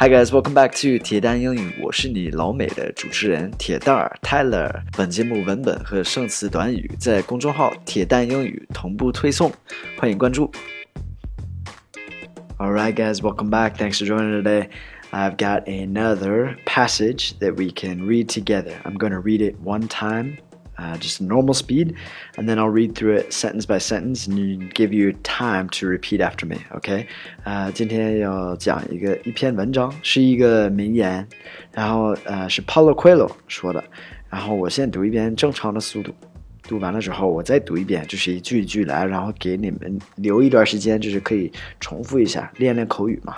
Hi guys, welcome back to 铁蛋英语，我是你老美的主持人铁蛋儿 Tyler。本节目文本和生词短语在公众号“铁蛋英语”同步推送，欢迎关注。Alright guys, welcome back. Thanks for joining today. I've got another passage that we can read together. I'm going to read it one time uh, just normal speed, and then I'll read through it sentence by sentence and give you time to repeat after me. OK，呃，今天要讲一个一篇文章，是一个名言，然后呃是 Paulo Coelho 说的，然后我先读一遍正常的速度，读完了之后我再读一遍，就是一句一句来，然后给你们留一段时间，就是可以重复一下，练练口语嘛。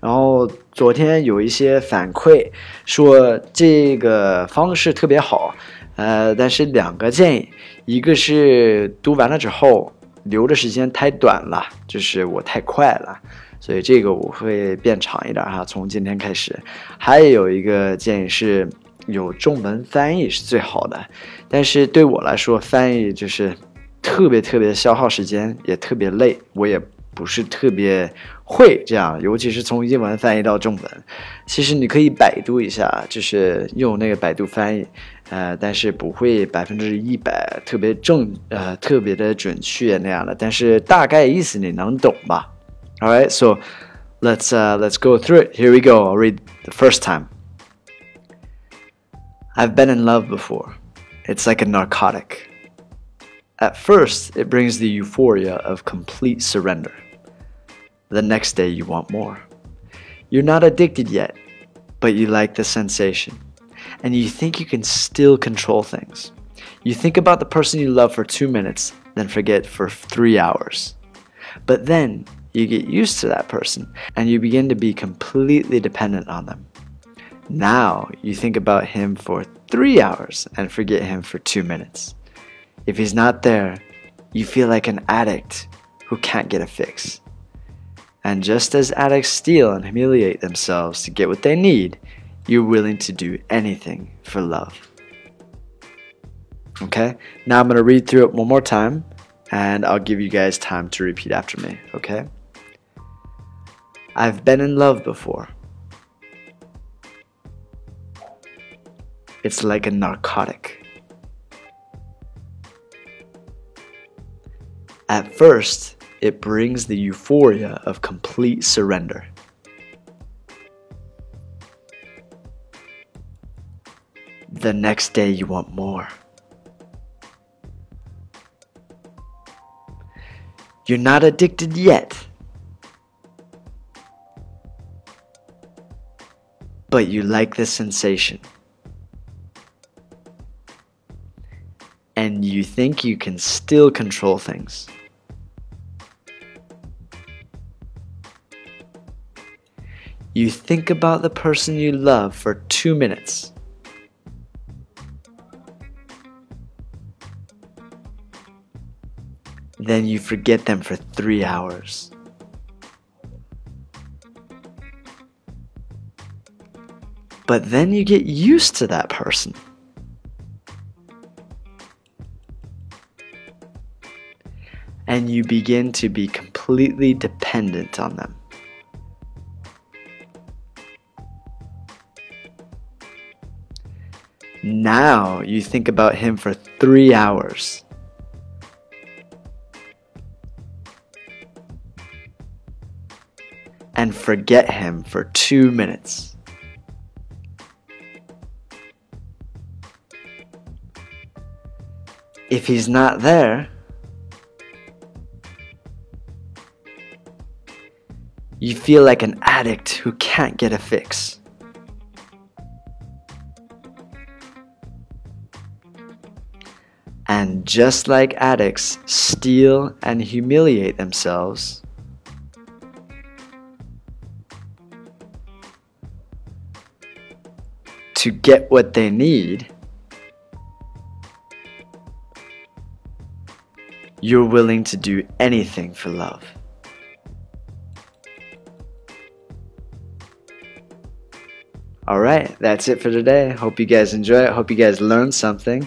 然后昨天有一些反馈说这个方式特别好。呃，但是两个建议，一个是读完了之后留的时间太短了，就是我太快了，所以这个我会变长一点哈，从今天开始。还有一个建议是有中文翻译是最好的，但是对我来说翻译就是特别特别消耗时间，也特别累，我也。不是特别会这样，尤其是从英文翻译到中文。其实你可以百度一下，就是用那个百度翻译，呃，但是不会百分之一百特别正，呃，特别的准确那样的。但是大概意思你能懂吧？All right, so let's uh, let's go through it. Here we go. I'll read the first time. I've been in love before. It's like a narcotic. At first, it brings the euphoria of complete surrender. The next day, you want more. You're not addicted yet, but you like the sensation. And you think you can still control things. You think about the person you love for two minutes, then forget for three hours. But then you get used to that person and you begin to be completely dependent on them. Now you think about him for three hours and forget him for two minutes. If he's not there, you feel like an addict who can't get a fix. And just as addicts steal and humiliate themselves to get what they need, you're willing to do anything for love. Okay, now I'm going to read through it one more time and I'll give you guys time to repeat after me. Okay, I've been in love before. It's like a narcotic. At first, it brings the euphoria of complete surrender. The next day, you want more. You're not addicted yet. But you like the sensation. And you think you can still control things. You think about the person you love for two minutes. Then you forget them for three hours. But then you get used to that person. And you begin to be completely dependent on them. Now you think about him for three hours. And forget him for two minutes. If he's not there, you feel like an addict who can't get a fix. And just like addicts steal and humiliate themselves, to get what they need, you're willing to do anything for love. Alright, that's it for today. Hope you guys enjoy it. Hope you guys learned something